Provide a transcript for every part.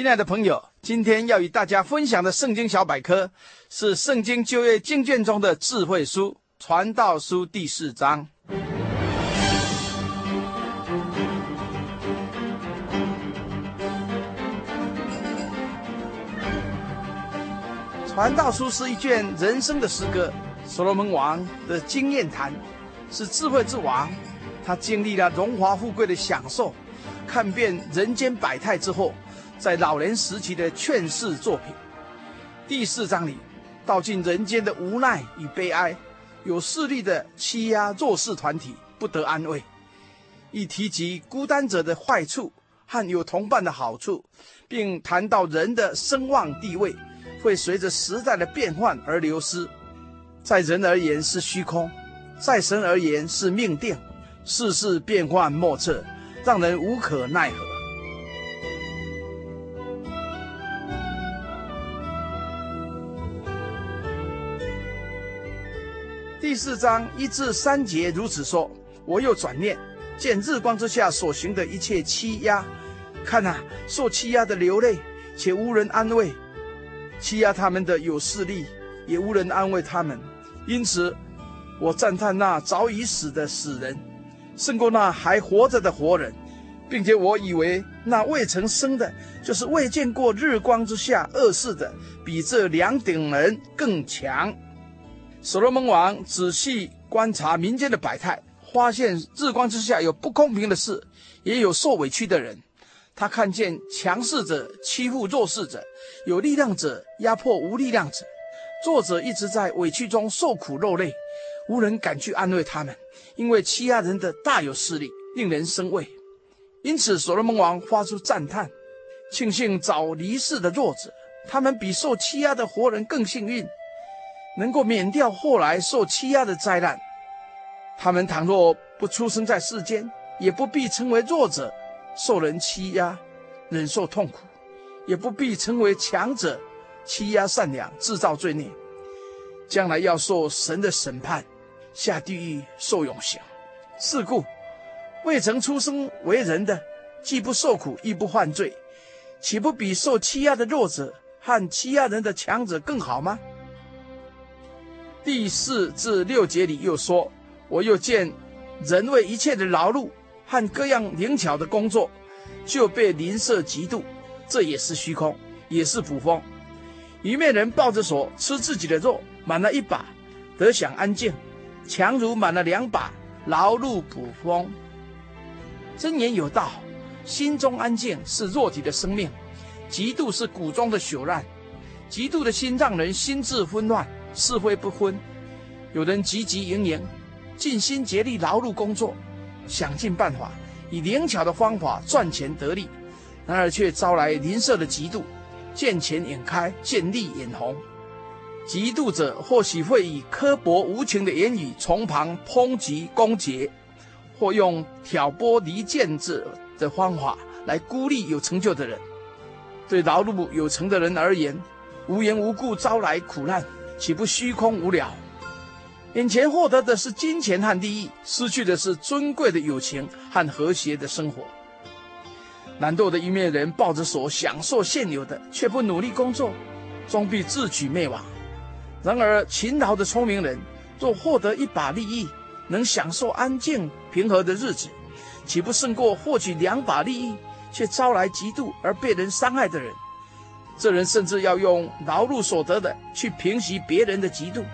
亲爱的朋友，今天要与大家分享的圣经小百科是圣经旧约经卷中的智慧书《传道书》第四章。《传道书》是一卷人生的诗歌，所罗门王的经验谈，是智慧之王。他经历了荣华富贵的享受，看遍人间百态之后。在老年时期的劝世作品，第四章里道尽人间的无奈与悲哀，有势力的欺压弱势团体不得安慰，亦提及孤单者的坏处和有同伴的好处，并谈到人的声望地位会随着时代的变换而流失，在人而言是虚空，在神而言是命定，世事变幻莫测，让人无可奈何。第四章一至三节如此说：我又转念，见日光之下所行的一切欺压，看哪，受欺压的流泪，且无人安慰；欺压他们的有势力，也无人安慰他们。因此，我赞叹那早已死的死人，胜过那还活着的活人，并且我以为那未曾生的，就是未见过日光之下恶事的，比这两等人更强。所罗门王仔细观察民间的百态，发现日光之下有不公平的事，也有受委屈的人。他看见强势者欺负弱势者，有力量者压迫无力量者。弱者一直在委屈中受苦落泪，无人敢去安慰他们，因为欺压人的大有势力，令人生畏。因此，所罗门王发出赞叹，庆幸早离世的弱者，他们比受欺压的活人更幸运。能够免掉后来受欺压的灾难，他们倘若不出生在世间，也不必成为弱者，受人欺压，忍受痛苦；也不必成为强者，欺压善良，制造罪孽，将来要受神的审判，下地狱受永刑。是故，未曾出生为人的，既不受苦，亦不犯罪，岂不比受欺压的弱者和欺压人的强者更好吗？第四至六节里又说：“我又见人为一切的劳碌和各样灵巧的工作，就被邻舍嫉妒，这也是虚空，也是捕风。愚昧人抱着手吃自己的肉，满了一把，得享安静；强如满了两把，劳碌捕风。真言有道：心中安静是弱体的生命，嫉妒是骨中的朽烂。嫉妒的心让人心智昏乱。”是非不分，有人汲汲营营，尽心竭力劳碌工作，想尽办法以灵巧的方法赚钱得利，然而却招来邻舍的嫉妒，见钱眼开，见利眼红。嫉妒者或许会以刻薄无情的言语从旁抨击攻击，或用挑拨离间者的方法来孤立有成就的人。对劳碌有成的人而言，无缘无故招来苦难。岂不虚空无聊？眼前获得的是金钱和利益，失去的是尊贵的友情和和谐的生活。懒惰的一面人抱着手享受现有的，却不努力工作，终必自取灭亡。然而勤劳的聪明人，若获得一把利益，能享受安静平和的日子，岂不胜过获取两把利益，却招来嫉妒而被人伤害的人？这人甚至要用劳碌所得的去平息别人的嫉妒，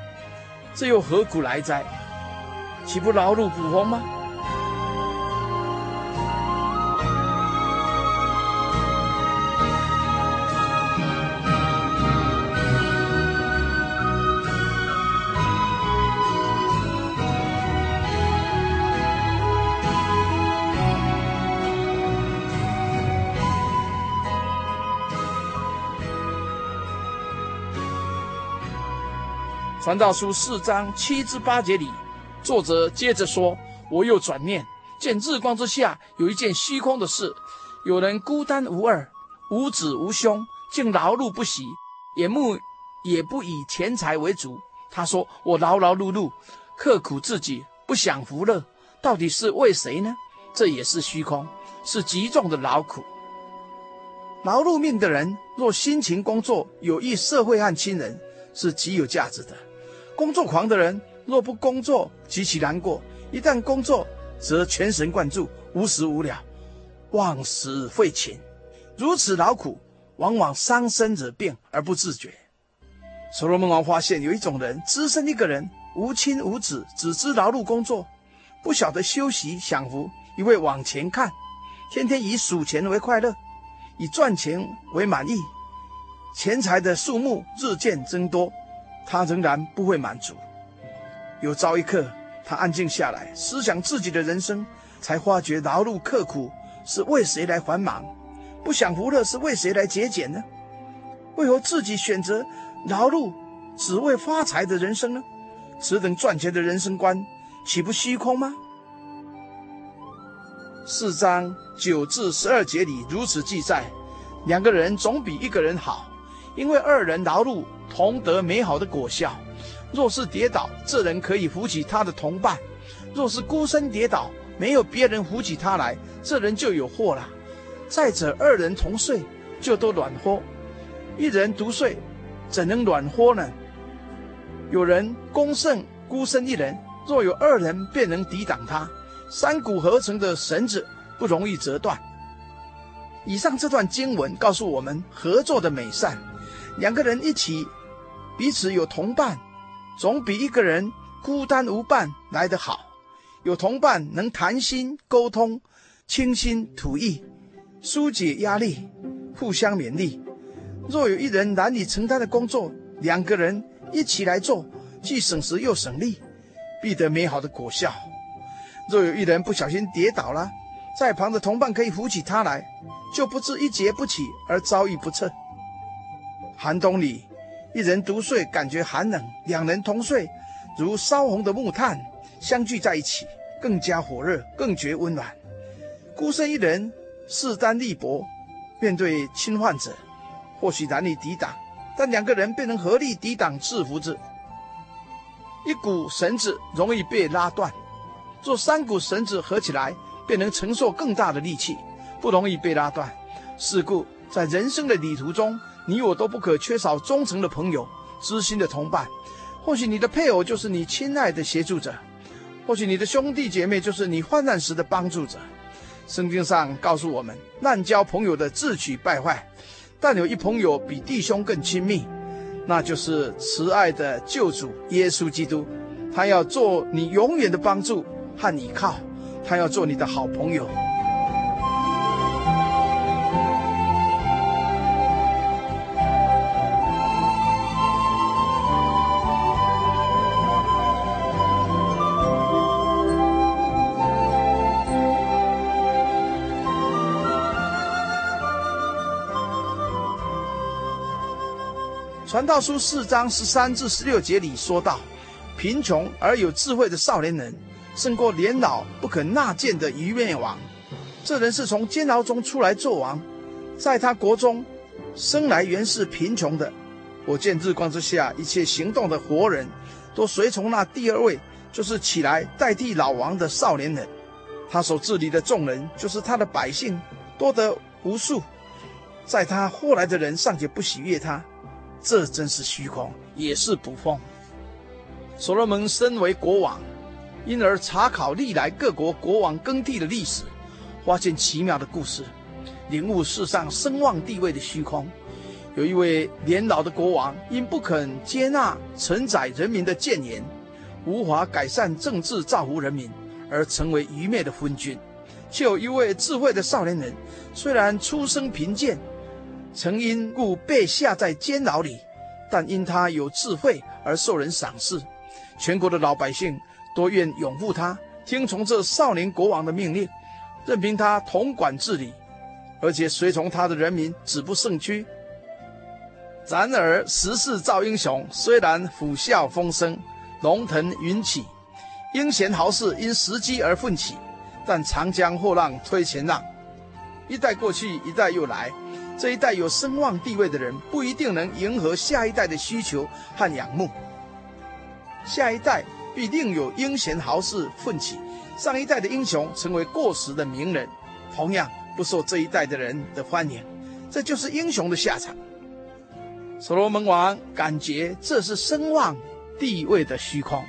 这又何苦来哉？岂不劳碌捕风吗？传道书四章七至八节里，作者接着说：“我又转念，见日光之下有一件虚空的事，有人孤单无二，无子无兄，竟劳碌不息，眼目也不以钱财为主。他说：我劳劳碌碌，刻苦自己，不享福乐，到底是为谁呢？这也是虚空，是极重的劳苦。劳碌命的人，若辛勤工作，有益社会和亲人，是极有价值的。工作狂的人，若不工作，极其难过；一旦工作，则全神贯注，无时无了，忘食废寝，如此劳苦，往往伤身惹病而不自觉。所罗门王发现有一种人，只身一个人，无亲无子，只知劳碌工作，不晓得休息享福，一味往前看，天天以数钱为快乐，以赚钱为满意，钱财的数目日渐增多。他仍然不会满足。有朝一刻，他安静下来，思想自己的人生，才发觉劳碌刻苦是为谁来繁忙，不享福乐是为谁来节俭呢？为何自己选择劳碌只为发财的人生呢？此等赚钱的人生观，岂不虚空吗？四章九至十二节里如此记载：两个人总比一个人好，因为二人劳碌。同得美好的果效。若是跌倒，这人可以扶起他的同伴；若是孤身跌倒，没有别人扶起他来，这人就有祸了。再者，二人同睡，就都暖和；一人独睡，怎能暖和呢？有人攻胜孤身一人，若有二人，便能抵挡他。三股合成的绳子不容易折断。以上这段经文告诉我们合作的美善，两个人一起。彼此有同伴，总比一个人孤单无伴来得好。有同伴能谈心沟通，倾心吐意，纾解压力，互相勉励。若有一人难以承担的工作，两个人一起来做，既省时又省力，必得美好的果效。若有一人不小心跌倒了，在旁的同伴可以扶起他来，就不致一蹶不起而遭遇不测。寒冬里。一人独睡，感觉寒冷；两人同睡，如烧红的木炭，相聚在一起，更加火热，更觉温暖。孤身一人，势单力薄，面对侵犯者，或许难以抵挡；但两个人便能合力抵挡、制服之。一股绳子容易被拉断，若三股绳子合起来，便能承受更大的力气，不容易被拉断。是故，在人生的旅途中，你我都不可缺少忠诚的朋友、知心的同伴。或许你的配偶就是你亲爱的协助者，或许你的兄弟姐妹就是你患难时的帮助者。圣经上告诉我们，滥交朋友的自取败坏，但有一朋友比弟兄更亲密，那就是慈爱的救主耶稣基督。他要做你永远的帮助和依靠，他要做你的好朋友。传道书四章十三至十六节里说道：“贫穷而有智慧的少年人，胜过年老不可纳谏的愚昧王。这人是从监牢中出来做王，在他国中生来原是贫穷的。我见日光之下一切行动的活人，都随从那第二位，就是起来代替老王的少年人。他所治理的众人，就是他的百姓，多得无数。在他后来的人尚且不喜悦他。”这真是虚空，也是捕风。所罗门身为国王，因而查考历来各国国王更替的历史，发现奇妙的故事，领悟世上声望地位的虚空。有一位年老的国王，因不肯接纳承载人民的谏言，无法改善政治造福人民，而成为愚昧的昏君；却有一位智慧的少年人，虽然出身贫贱。曾因故被下在监牢里，但因他有智慧而受人赏识，全国的老百姓都愿拥护他，听从这少年国王的命令，任凭他统管治理，而且随从他的人民止不胜屈。然而时势造英雄，虽然虎啸风生，龙腾云起，英贤豪士因时机而奋起，但长江后浪推前浪，一代过去，一代又来。这一代有声望地位的人，不一定能迎合下一代的需求和仰慕。下一代必定有英贤豪士奋起，上一代的英雄成为过时的名人，同样不受这一代的人的欢迎。这就是英雄的下场。所罗门王感觉这是声望地位的虚空。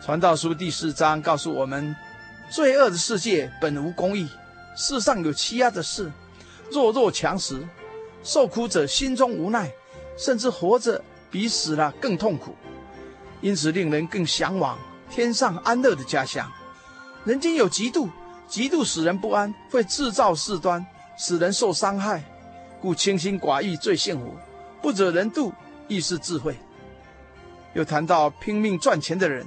传道书第四章告诉我们，罪恶的世界本无公义，世上有欺压的事。弱肉强食，受苦者心中无奈，甚至活着比死了更痛苦，因此令人更向往天上安乐的家乡。人间有嫉妒，嫉妒使人不安，会制造事端，使人受伤害。故清心寡欲最幸福，不惹人妒亦是智慧。又谈到拼命赚钱的人，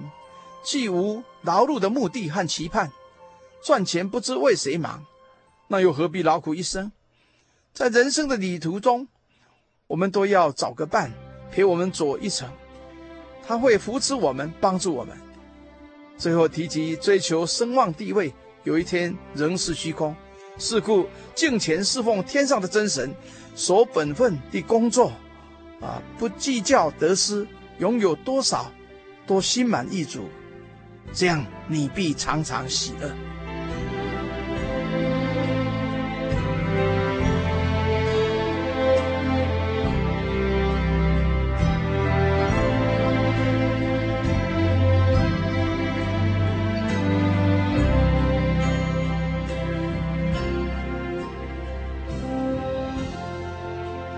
既无劳碌的目的和期盼，赚钱不知为谁忙，那又何必劳苦一生？在人生的旅途中，我们都要找个伴陪我们走一程，他会扶持我们，帮助我们。最后提及追求声望地位，有一天仍是虚空。是故敬虔侍奉天上的真神，守本分的工作，啊，不计较得失，拥有多少，都心满意足，这样你必常常喜乐。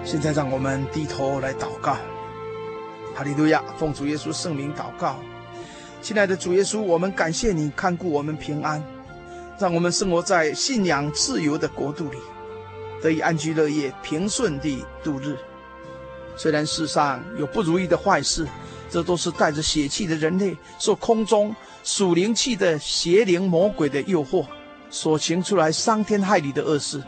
现在让我们低头来祷告，哈利路亚！奉主耶稣圣名祷告，亲爱的主耶稣，我们感谢你看顾我们平安，让我们生活在信仰自由的国度里，得以安居乐业、平顺地度日。虽然世上有不如意的坏事，这都是带着血气的人类受空中属灵气的邪灵魔鬼的诱惑，所行出来伤天害理的恶事。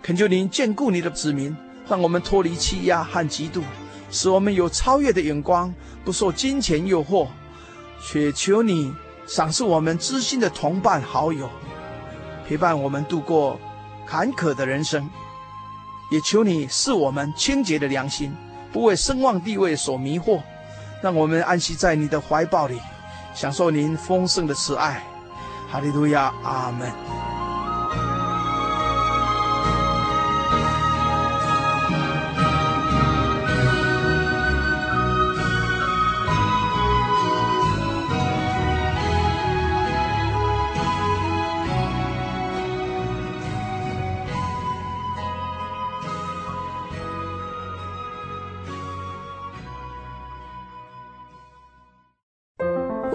恳求您眷顾你的子民。让我们脱离欺压和嫉妒，使我们有超越的眼光，不受金钱诱惑，却求你赏赐我们知心的同伴好友，陪伴我们度过坎坷的人生。也求你赐我们清洁的良心，不为声望地位所迷惑，让我们安息在你的怀抱里，享受您丰盛的慈爱。哈利路亚，阿门。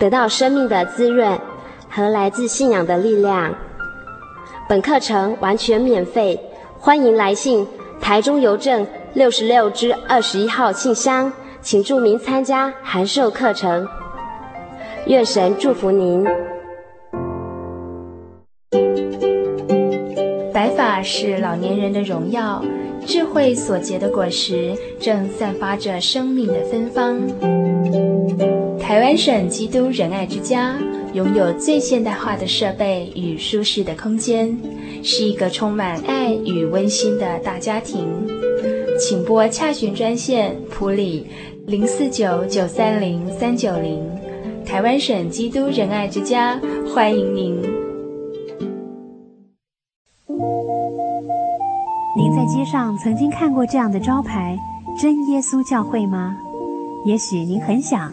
得到生命的滋润和来自信仰的力量。本课程完全免费，欢迎来信台中邮政六十六支二十一号信箱，请注明参加函授课程。愿神祝福您。白发是老年人的荣耀，智慧所结的果实正散发着生命的芬芳。台湾省基督仁爱之家拥有最现代化的设备与舒适的空间，是一个充满爱与温馨的大家庭。请拨洽询专线普里零四九九三零三九零。台湾省基督仁爱之家欢迎您。您在街上曾经看过这样的招牌“真耶稣教会”吗？也许您很想。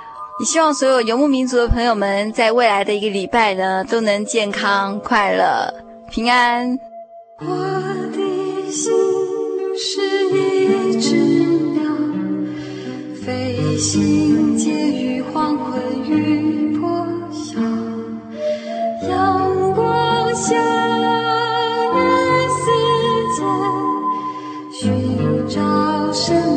也希望所有游牧民族的朋友们，在未来的一个礼拜呢，都能健康快乐。平安。我的心是一只鸟，飞行介于黄昏与破晓，阳光下人世间，寻找生